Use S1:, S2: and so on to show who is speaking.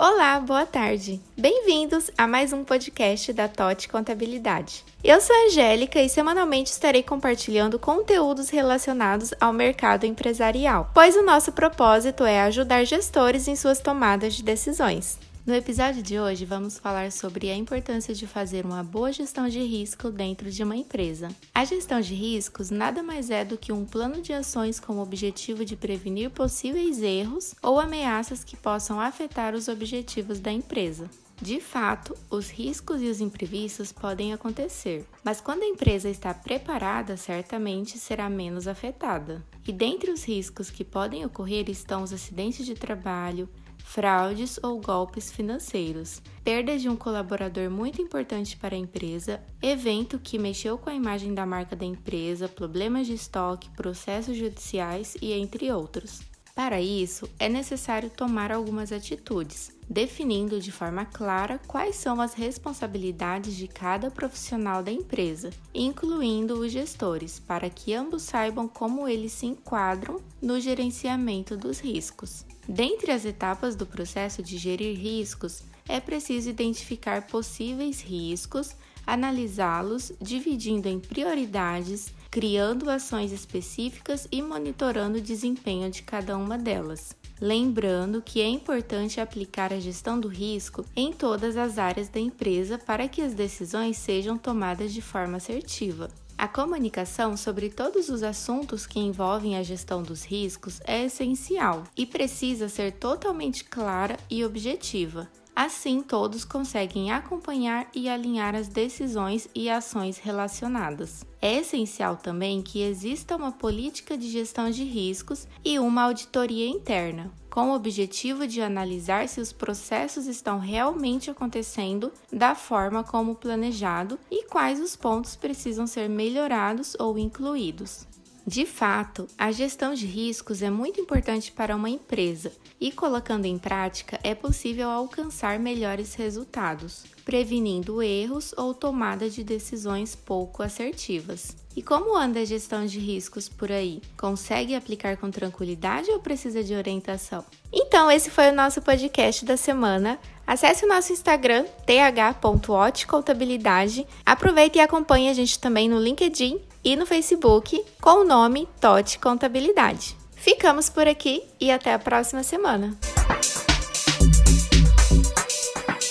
S1: Olá, boa tarde. Bem-vindos a mais um podcast da TOT Contabilidade. Eu sou a Angélica e semanalmente estarei compartilhando conteúdos relacionados ao mercado empresarial, pois o nosso propósito é ajudar gestores em suas tomadas de decisões. No episódio de hoje, vamos falar sobre a importância de fazer uma boa gestão de risco dentro de uma empresa. A gestão de riscos nada mais é do que um plano de ações com o objetivo de prevenir possíveis erros ou ameaças que possam afetar os objetivos da empresa. De fato, os riscos e os imprevistos podem acontecer, mas quando a empresa está preparada, certamente será menos afetada. E dentre os riscos que podem ocorrer estão os acidentes de trabalho, fraudes ou golpes financeiros, perda de um colaborador muito importante para a empresa, evento que mexeu com a imagem da marca da empresa, problemas de estoque, processos judiciais e entre outros. Para isso, é necessário tomar algumas atitudes, definindo de forma clara quais são as responsabilidades de cada profissional da empresa, incluindo os gestores, para que ambos saibam como eles se enquadram no gerenciamento dos riscos. Dentre as etapas do processo de gerir riscos, é preciso identificar possíveis riscos, analisá-los, dividindo em prioridades, criando ações específicas e monitorando o desempenho de cada uma delas. Lembrando que é importante aplicar a gestão do risco em todas as áreas da empresa para que as decisões sejam tomadas de forma assertiva. A comunicação sobre todos os assuntos que envolvem a gestão dos riscos é essencial e precisa ser totalmente clara e objetiva. Assim, todos conseguem acompanhar e alinhar as decisões e ações relacionadas. É essencial também que exista uma política de gestão de riscos e uma auditoria interna, com o objetivo de analisar se os processos estão realmente acontecendo da forma como planejado e quais os pontos precisam ser melhorados ou incluídos. De fato, a gestão de riscos é muito importante para uma empresa e, colocando em prática, é possível alcançar melhores resultados, prevenindo erros ou tomada de decisões pouco assertivas. E como anda a gestão de riscos por aí? Consegue aplicar com tranquilidade ou precisa de orientação? Então, esse foi o nosso podcast da semana. Acesse o nosso Instagram, th.otcontabilidade. Aproveite e acompanhe a gente também no LinkedIn e no Facebook com o nome Tote Contabilidade. Ficamos por aqui e até a próxima semana.